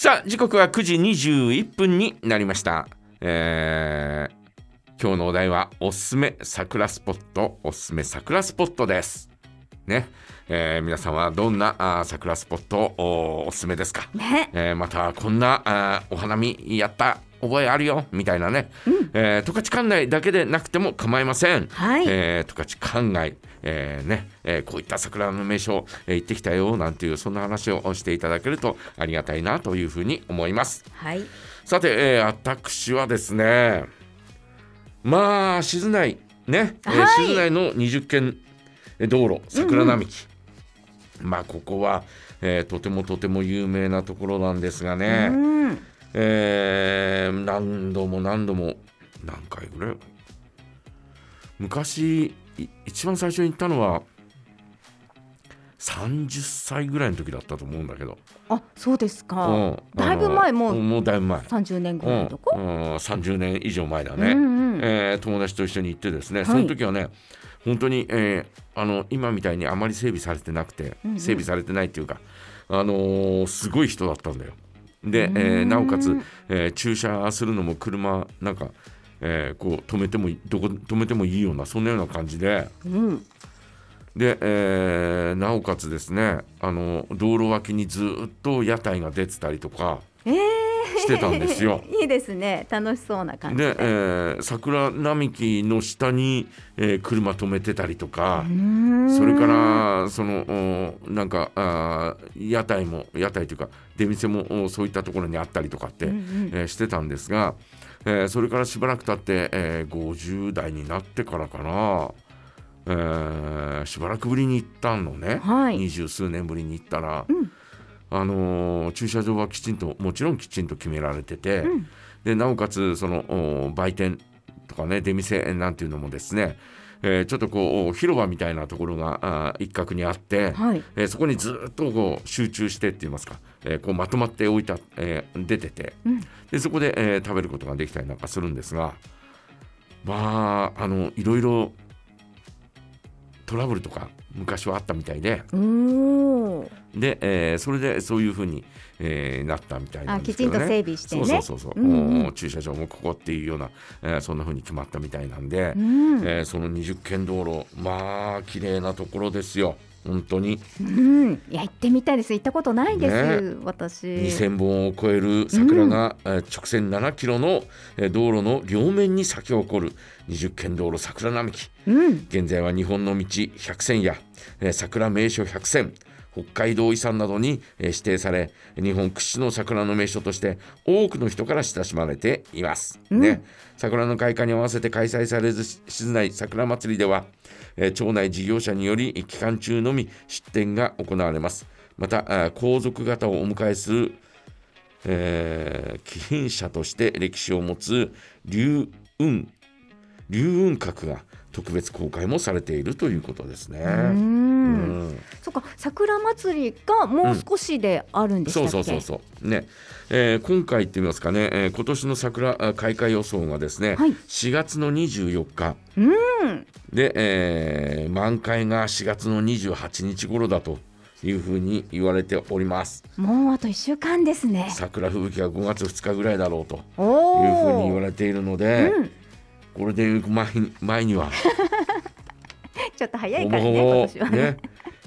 さあ時刻は9時21分になりました、えー今日のお題はおすすめ桜スポット。おすすめ桜スポットです。ね、えー皆さんはどんなあー桜スポットおおすすめですか、ね。えーまたこんなあーお花見やった覚えあるよみたいなね、えー十勝管内だけでなくても構いません、はい。えー十勝管内、えーねえーこういった桜の名所、えー行ってきたよなんていうそんな話をしていただけるとありがたいなというふうに思います。はい。さて、えー私はですねまあ静内ね、えーはい。静内の20軒道路桜並木、まあここは、えーとてもとても有名なところなんですがね、うん。えー何度も何度も何回ぐらい昔い一番最初に行ったのは30歳ぐらいの時だったと思うんだけど、あそうですか、うん。だいぶ前もうもうだいぶ前、30年ぐうんらいのとこ、うん、30年以上前だうんね、うん。えー友達と一緒に行ってですね、はい。その時はね本当に、えーあの今みたいにあまり整備されてなくて、うんうん。整備されてないっていうか、あのーすごい人だったんだよ。で、えーなおかつ、えー駐車するのも車なんか、えーこう止めてもどこ止めてもいいようなそんなような感じで。うん。で、えーなおかつですねあの道路脇にずっと屋台が出てたりとかえー、してたんですよ。いいですね。楽しそうな感じで、えー桜並木の下に、えー車止めてたりとか、それからそのおなんかあー屋台も屋台というか出店もおそういったところにあったりとかって、うんうん。えーしてたんですが、えーそれからしばらく経って、えー50代になってからかな、えーしばらくぶりに行ったのね、はい。二十数年ぶりに行ったら、うんあのー駐車場はきちんともちろんきちんと決められてて、うん。でなおかつそのお売店とかね出店なんていうのもですね、えーちょっとこうお広場みたいなところが一角にあって、はい。えーそこにずっとこう集中してって言いますか、えーこうまとまって置いた、えー出ててうん。でそこで、えー食べることができたりなんかするんですがまああのいろいろトラブルとか昔はあったみたいで。で、えーそれでそういうふうに、えーなったみたいなあんですけどね。きちんと整備してね。そうそうそうそう、うんう駐車場もここっていうような、えーそんなふうに決まったみたいなんで、うん。えーその20軒道路まあ綺麗なところですよ。本当に。うん、いや行ってみたいです。行ったことないです、ね。私。2000本を超える桜が、えー直線7キロの、えー道路の両面に咲き誇る20軒道路桜並木。うん。現在は日本の道100選や、えー桜名所100選北海道遺産などに、えー指定され日本屈指の桜の名所として多くの人から親しまれています、うん。ね、桜の開花に合わせて開催される静内桜祭りでは、えー町内事業者により期間中のみ出展が行われます。また皇族方をお迎えするえー貴賓車として歴史を持つ龍雲龍雲閣が特別公開もされているということですね。ううん。んそっか桜祭りがもう少しであるんでしたっけ、そうそうそうそう。ね、えー今回って言いますかね、えー今年の桜あ開花予想がですね、はい。4月の24日。うん。で、えー満開が4月の28日頃だというふうに言われております。もうあと一週間ですね。桜吹雪は5月2日ぐらいだろうとおいうふうに言おわれているので、うん、これで前に前には。ちょっと早いからねほぼ今年はね。ね、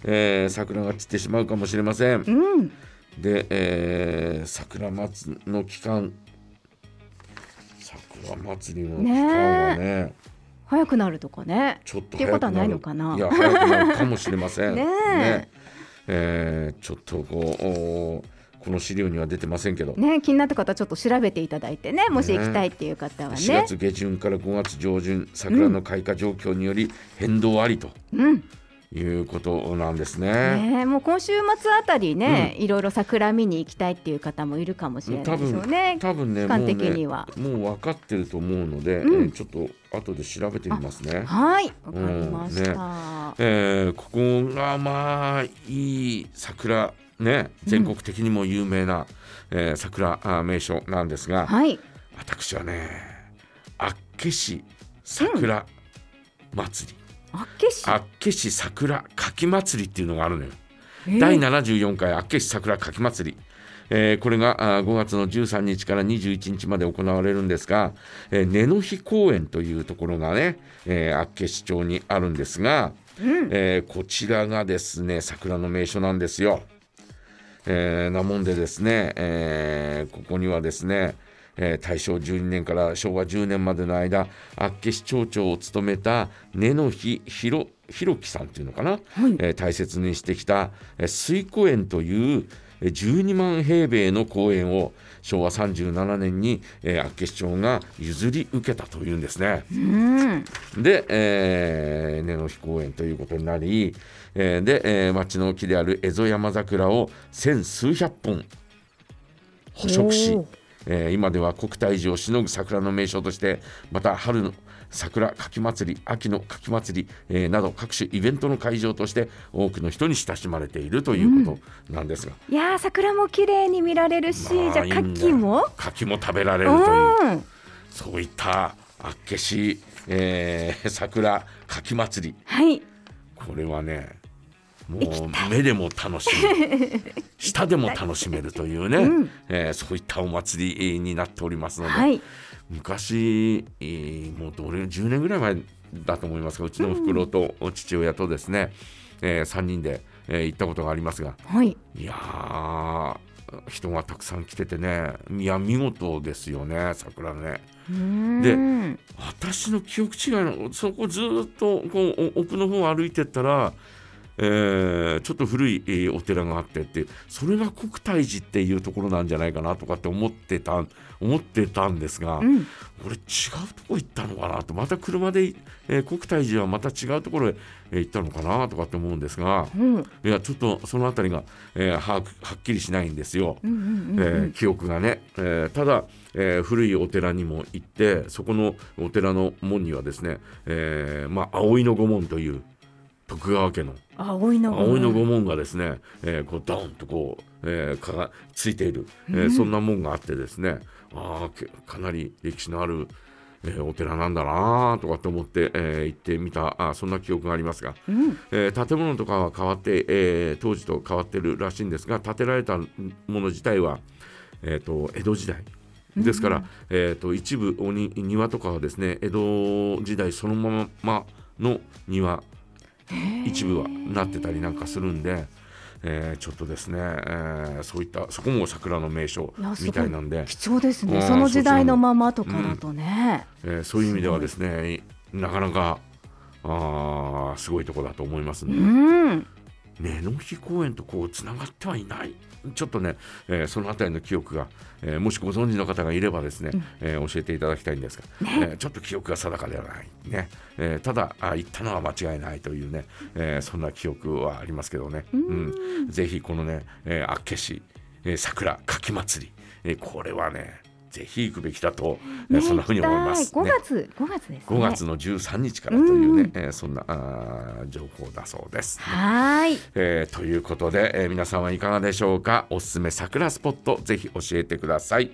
えー桜が散ってしまうかもしれません。うん。で、えー桜祭りの期間。桜祭りの期間はね。早くなるとかね。ちょっとっていうことはない早くなるのかな。いや早くなるかもしれません。ねえ。えーちょっとこうおこの資料には出てませんけど、ね気になった方はちょっと調べていただいてねもし行きたいっていう方はね。4月下旬から5月上旬桜の開花状況により変動ありとうん。いうことなんですね。ねもう今週末あたりね、いろいろ桜見に行きたいっていう方もいるかもしれないですよね。多分ね期間的には。もうねもう分かってると思うので、うん。えーちょっと後で調べてみますね。はい、わかりました。えーここがまあいい桜ね全国的にも有名な、えー桜あ名所なんですが、はい、私はね厚岸桜祭り、あっけし。厚岸桜かき祭りっていうのがあるのよ。えー。第74回厚岸桜かき祭り、えー、これがあ5月の13日から21日まで行われるんですが、えー、根の日公園というところがね、えー、厚岸町にあるんですが、うん、えー、こちらがですね桜の名所なんですよ。えー、なもんでですね、えー、ここにはですね、えー、大正12年から昭和10年までの間厚岸町長を務めた根の日弘樹さんっていうのかな、はい、えー、大切にしてきた、えー、水湖園という12万平米の公園を昭和37年に、えー、厚岸町が譲り受けたというんですね。うん、で、えー、根の日公園ということになり、えー、で、えー、町の木である蝦夷山桜を千数百本捕食し、えー、今では国体寺をしのぐ桜の名所としてまた春の桜かき祭り秋のかき祭り、えー、など各種イベントの会場として多くの人に親しまれているということなんですが、うん、いや桜も綺麗に見られるし、まあ、じゃあ牡蠣も牡蠣も食べられるという、そういったあっけし、えー、桜かき祭り、はい、これはねもう目でも楽しむ。舌でも楽しめるというね、うん、えー、そういったお祭りになっておりますので、はい、昔、えー、もうどれ10年ぐらい前だと思いますがうちのおふくろと父親とですね、うん、えー、3人で、えー、行ったことがありますが、はい、いや人がたくさん来ててねいや見事ですよね桜ね。で私の記憶違いのそこずっとこう奥の方を歩いてったらえー、ちょっと古いお寺があってってそれが国体寺っていうところなんじゃないかなとかって思ってた思ってたんですが、うん、俺違うとこ行ったのかなとまた車で、えー、国体寺はまた違うところへ行ったのかなとかって思うんですが、うん、いやちょっとその辺りが、えー、ははっきりしないんですよ、え記憶がね、えー、ただ、えー、古いお寺にも行ってそこのお寺の門にはですね、えーまあ、葵の御門という徳川家の葵の御門。がですね、えー、こうドンとこう、えー、かがついている、えー、そんな門があってですねあかなり歴史のある、えー、お寺なんだなとかって思って、えー、行ってみたあそんな記憶がありますが、うん、えー、建物とかは変わって、えー、当時と変わってるらしいんですが建てられたもの自体は、えーと、江戸時代。ですから、うん、えーと、一部おに庭とかはですね江戸時代そのままの庭一部はなってたりなんかするんで。えー、ちょっとですね、えー、そういったそこも桜の名所みたいなんで。貴重ですね、その時代のままとかだとね、うん、えー、そういう意味ではですねなかなかあすごいところだと思いますね。うん根の日公園とこうつながってはいない。ちょっとね、えー、その辺りの記憶が、えー、もしご存知の方がいればですね、うん、えー、教えていただきたいんですが、ね、えちょっと記憶が定かではない。ね、えただあ行ったのは間違いないというね、えそんな記憶はありますけどね、うん、ぜひこのね、えー、厚岸、え桜柿祭り、えこれはねぜひ行くべきだと、ね、そんなふうに思います、ね。5月、5月ですね。5月の13日からというね、うえー、そんなあ情報だそうです、ね。はい、えー、ということで、えー、皆さんはいかがでしょうか？おすすめ桜スポットぜひ教えてください。